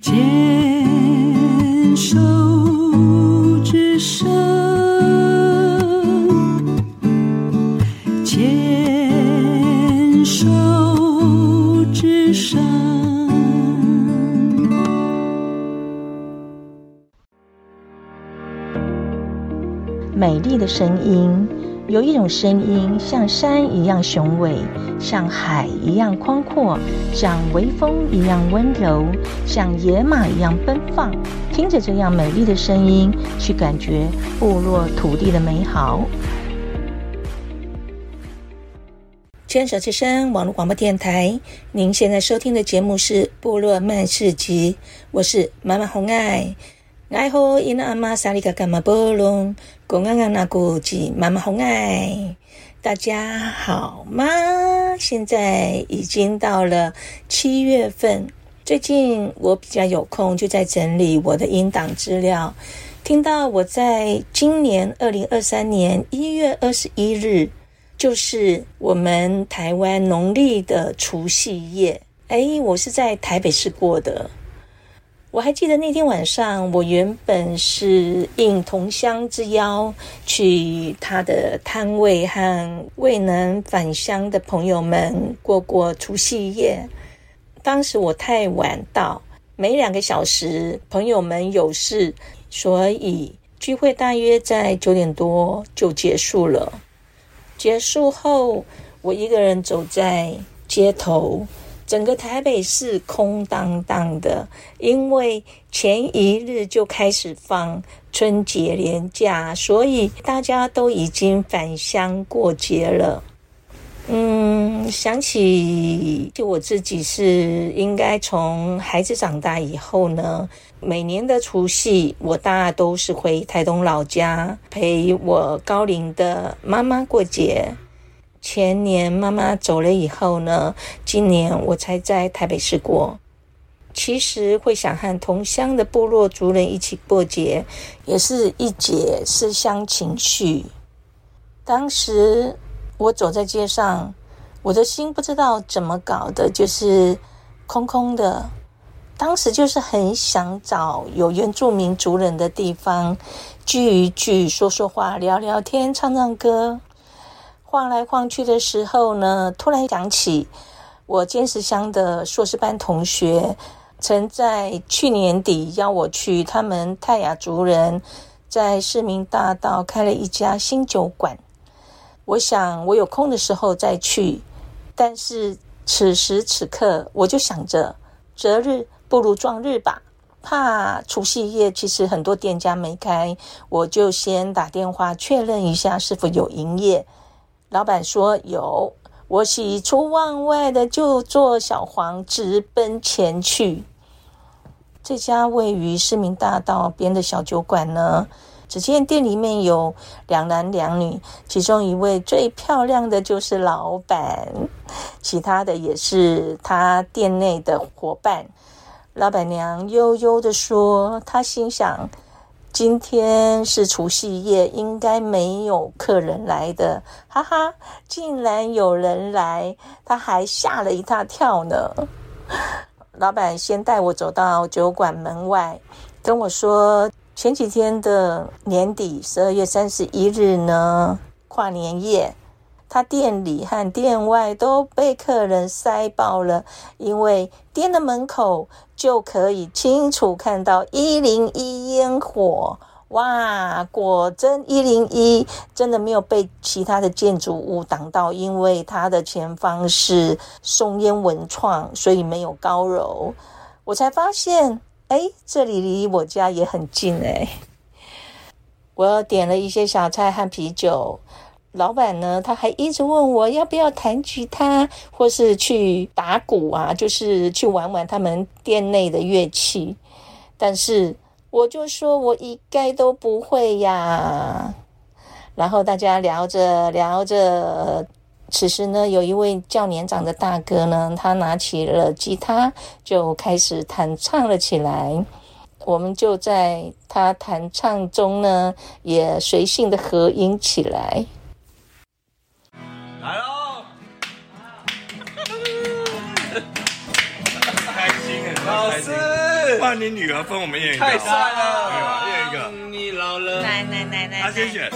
牵手之声，牵手之声。美丽的声音，有一种声音像山一样雄伟。像海一样宽阔，像微风一样温柔，像野马一样奔放。听着这样美丽的声音，去感觉部落土地的美好。牵手之声网络广播电台，您现在收听的节目是《部落漫市集》，我是妈妈红爱。爱好伊那阿妈沙里嘎嘎嘛波隆，公安安那古吉妈妈红爱。大家好吗？现在已经到了七月份，最近我比较有空，就在整理我的音档资料。听到我在今年二零二三年一月二十一日，就是我们台湾农历的除夕夜。哎，我是在台北市过的。我还记得那天晚上，我原本是应同乡之邀去他的摊位和未能返乡的朋友们过过除夕夜。当时我太晚到，没两个小时，朋友们有事，所以聚会大约在九点多就结束了。结束后，我一个人走在街头。整个台北市空荡荡的，因为前一日就开始放春节连假，所以大家都已经返乡过节了。嗯，想起就我自己是应该从孩子长大以后呢，每年的除夕，我大都是回台东老家陪我高龄的妈妈过节。前年妈妈走了以后呢，今年我才在台北市过。其实会想和同乡的部落族人一起过节，也是一解思乡情绪。当时我走在街上，我的心不知道怎么搞的，就是空空的。当时就是很想找有原住民族人的地方，聚一聚，说说话，聊聊天，唱唱歌。晃来晃去的时候呢，突然想起我尖石乡的硕士班同学，曾在去年底邀我去他们泰雅族人在市民大道开了一家新酒馆。我想我有空的时候再去，但是此时此刻我就想着择日不如撞日吧，怕除夕夜其实很多店家没开，我就先打电话确认一下是否有营业。老板说有，我喜出望外的就坐小黄直奔前去。这家位于市民大道边的小酒馆呢，只见店里面有两男两女，其中一位最漂亮的就是老板，其他的也是他店内的伙伴。老板娘悠悠地说：“她心想。”今天是除夕夜，应该没有客人来的，哈哈！竟然有人来，他还吓了一大跳呢。老板先带我走到酒馆门外，跟我说，前几天的年底，十二月三十一日呢，跨年夜。他店里和店外都被客人塞爆了，因为店的门口就可以清楚看到一零一烟火。哇，果真一零一真的没有被其他的建筑物挡到，因为它的前方是松烟文创，所以没有高楼。我才发现，哎，这里离我家也很近哎。我点了一些小菜和啤酒。老板呢，他还一直问我要不要弹吉他，或是去打鼓啊，就是去玩玩他们店内的乐器。但是我就说我一概都不会呀。然后大家聊着聊着，此时呢，有一位较年长的大哥呢，他拿起了吉他，就开始弹唱了起来。我们就在他弹唱中呢，也随性的合音起来。老师，把？你女儿分我们演一个。太帅了！一人一个。你老了。来来来来，他先选。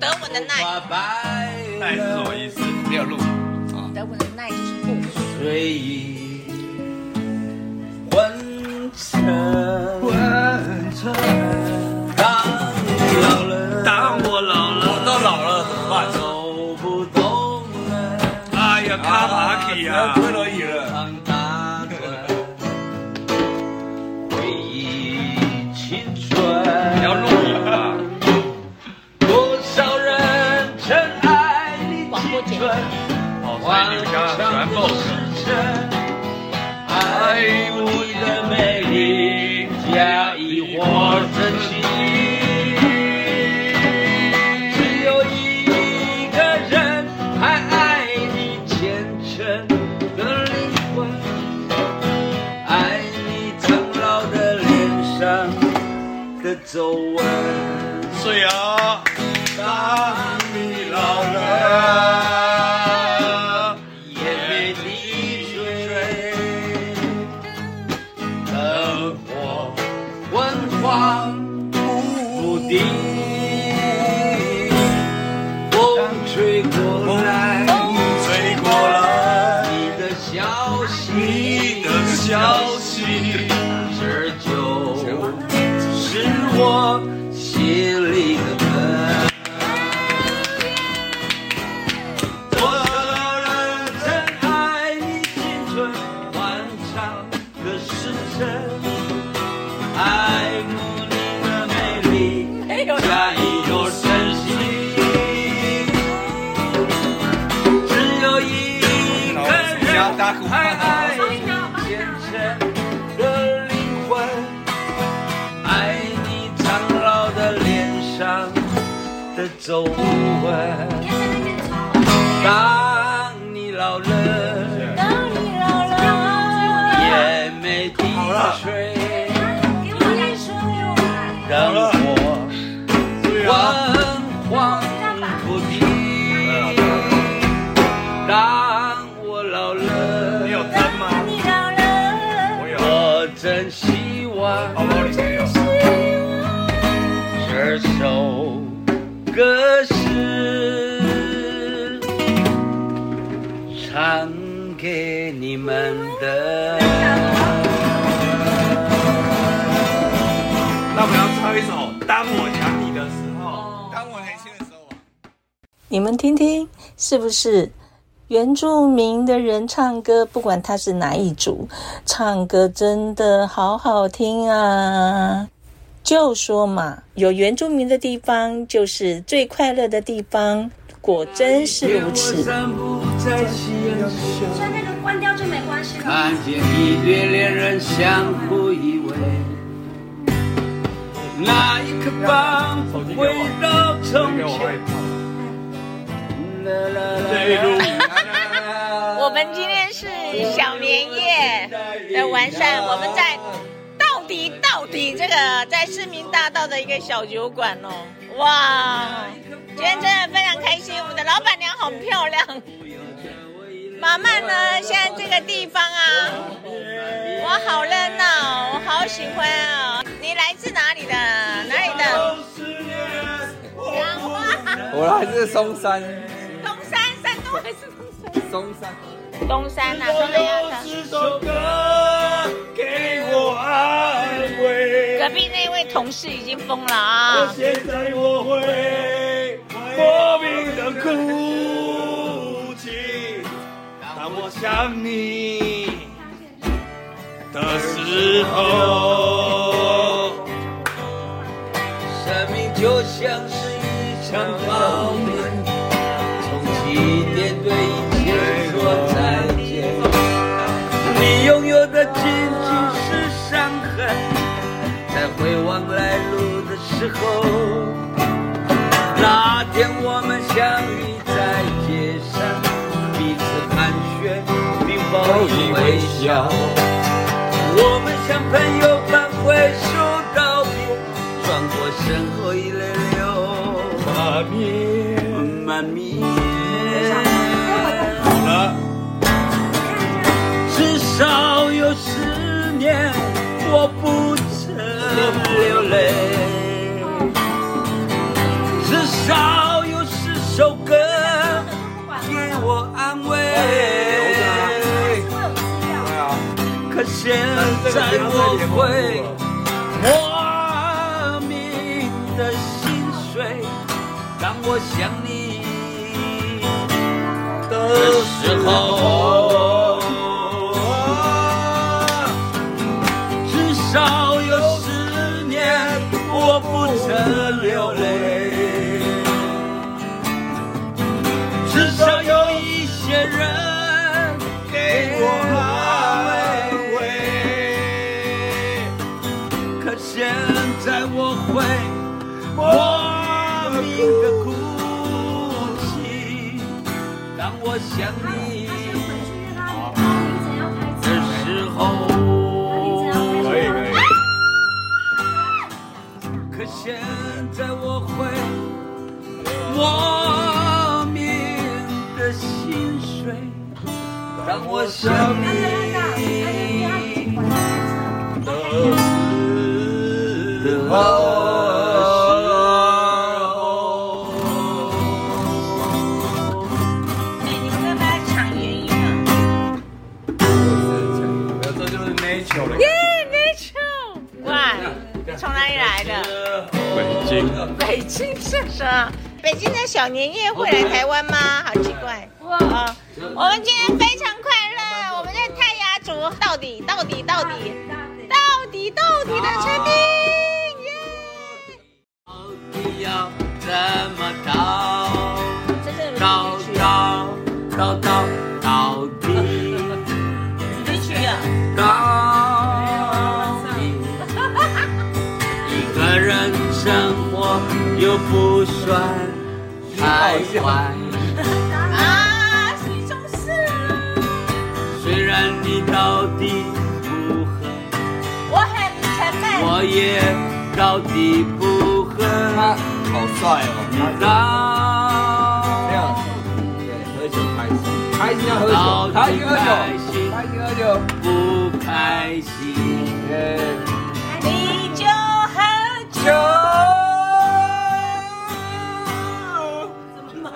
德文的奈。奈是什么意思？没有录。德文的奈就是不。睡意昏沉。昏沉。当你老了。当我老了。我都老了，怎么办？走不动了。哎呀，卡巴奇啊！推轮椅了。皱纹。所以啊，当你老了。不定，风吹过来，的皱纹。当你老了，当你老了，眼眉低垂，你们听听，是不是原住民的人唱歌，不管他是哪一族，唱歌真的好好听啊！就说嘛，有原住民的地方就是最快乐的地方，果真是如此。所以那个关掉就没关系了。看见一对恋人相互依偎，那一刻仿佛回到从前。我们今天是小年夜的完善，我们在到底到底这个在市民大道的一个小酒馆哦，哇，今天真的非常开心，我们的老板娘好漂亮。马漫呢，现在这个地方啊，哇，好热闹，我好喜欢啊！你来自哪里的？哪里的？我来自松山。东山？松山。东山啊，东南亚的。给我安慰。隔壁那位同事已经疯了啊！现在我会莫名的哭泣，当我想你的时候，时候，也会莫名的心碎。当我想你的时候，至少有十年我不曾流泪。当我想你的时候。哎，你们在不在抢原因啊？没有，这就是 nature 的。耶，Nature！哇，从哪里来的？北京。北京是什么？北京的小年夜会来台湾吗？好奇怪！哇，我们今天非底到底到底到底到底的成品，耶！到底要怎么到？到到到到到底主题曲啊！到底，一个人生活又不算太坏。到底不恨。他好帅哦！你到对，喝酒开心，开心要喝酒，开心喝酒，开心开心喝酒。不开心？耶！你就喝酒酒。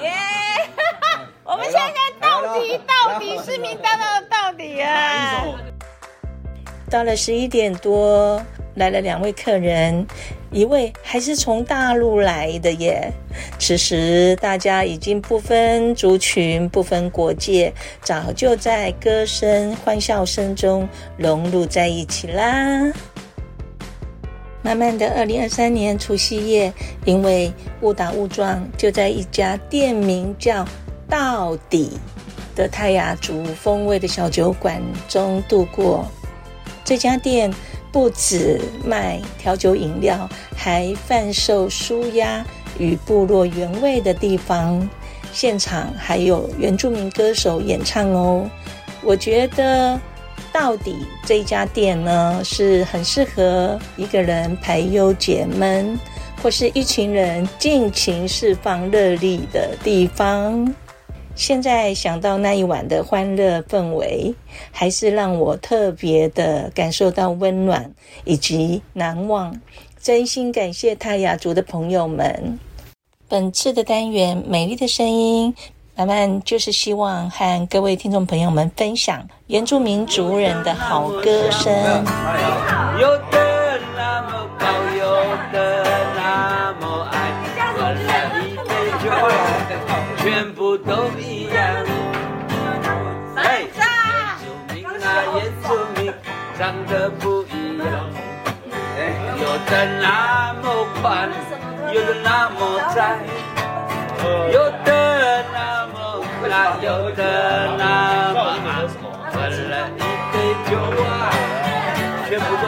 耶！我们现在到底到底市民大道的到底啊！到了十一点多，来了两位客人，一位还是从大陆来的耶。此时大家已经不分族群、不分国界，早就在歌声、欢笑声中融入在一起啦。慢慢的，二零二三年除夕夜，因为误打误撞，就在一家店名叫“到底”的泰雅族风味的小酒馆中度过。这家店不只卖调酒饮料，还贩售舒压与部落原味的地方。现场还有原住民歌手演唱哦。我觉得。到底这家店呢，是很适合一个人排忧解闷，或是一群人尽情释放热力的地方。现在想到那一晚的欢乐氛围，还是让我特别的感受到温暖以及难忘。真心感谢泰雅族的朋友们。本次的单元《美丽的声音》。慢慢就是希望和各位听众朋友们分享原住民族人的好歌声。全部都一样。哎，救命啊，原住民长得不一样。有的那么宽，有的那么窄，有的那么辣，有的那么暗。喝了一杯酒啊，全部都